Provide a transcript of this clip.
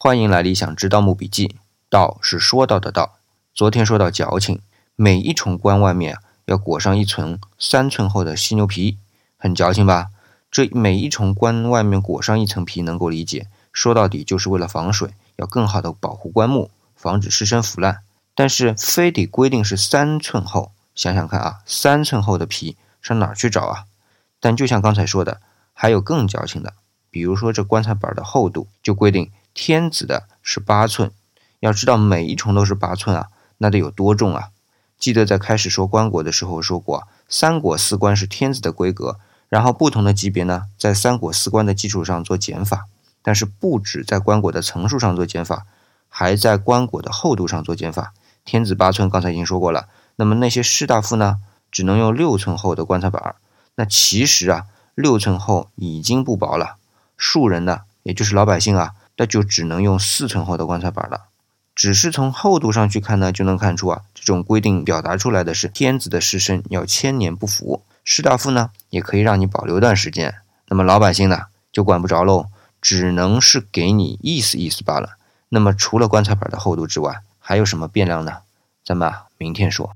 欢迎来理想之盗墓笔记。道是说到的道。昨天说到矫情，每一重棺外面要裹上一层三寸厚的犀牛皮，很矫情吧？这每一重棺外面裹上一层皮能够理解，说到底就是为了防水，要更好的保护棺木，防止尸身腐烂。但是非得规定是三寸厚，想想看啊，三寸厚的皮上哪儿去找啊？但就像刚才说的，还有更矫情的。比如说这棺材板的厚度就规定天子的是八寸，要知道每一重都是八寸啊，那得有多重啊？记得在开始说棺椁的时候说过，三椁四棺是天子的规格，然后不同的级别呢，在三椁四棺的基础上做减法，但是不止在棺椁的层数上做减法，还在棺椁的厚度上做减法。天子八寸，刚才已经说过了，那么那些士大夫呢，只能用六寸厚的棺材板，那其实啊，六寸厚已经不薄了。庶人的，也就是老百姓啊，那就只能用四寸厚的棺材板了。只是从厚度上去看呢，就能看出啊，这种规定表达出来的是天子的尸身要千年不腐，士大夫呢也可以让你保留段时间，那么老百姓呢就管不着喽，只能是给你意思意思罢了。那么除了棺材板的厚度之外，还有什么变量呢？咱们啊明天说。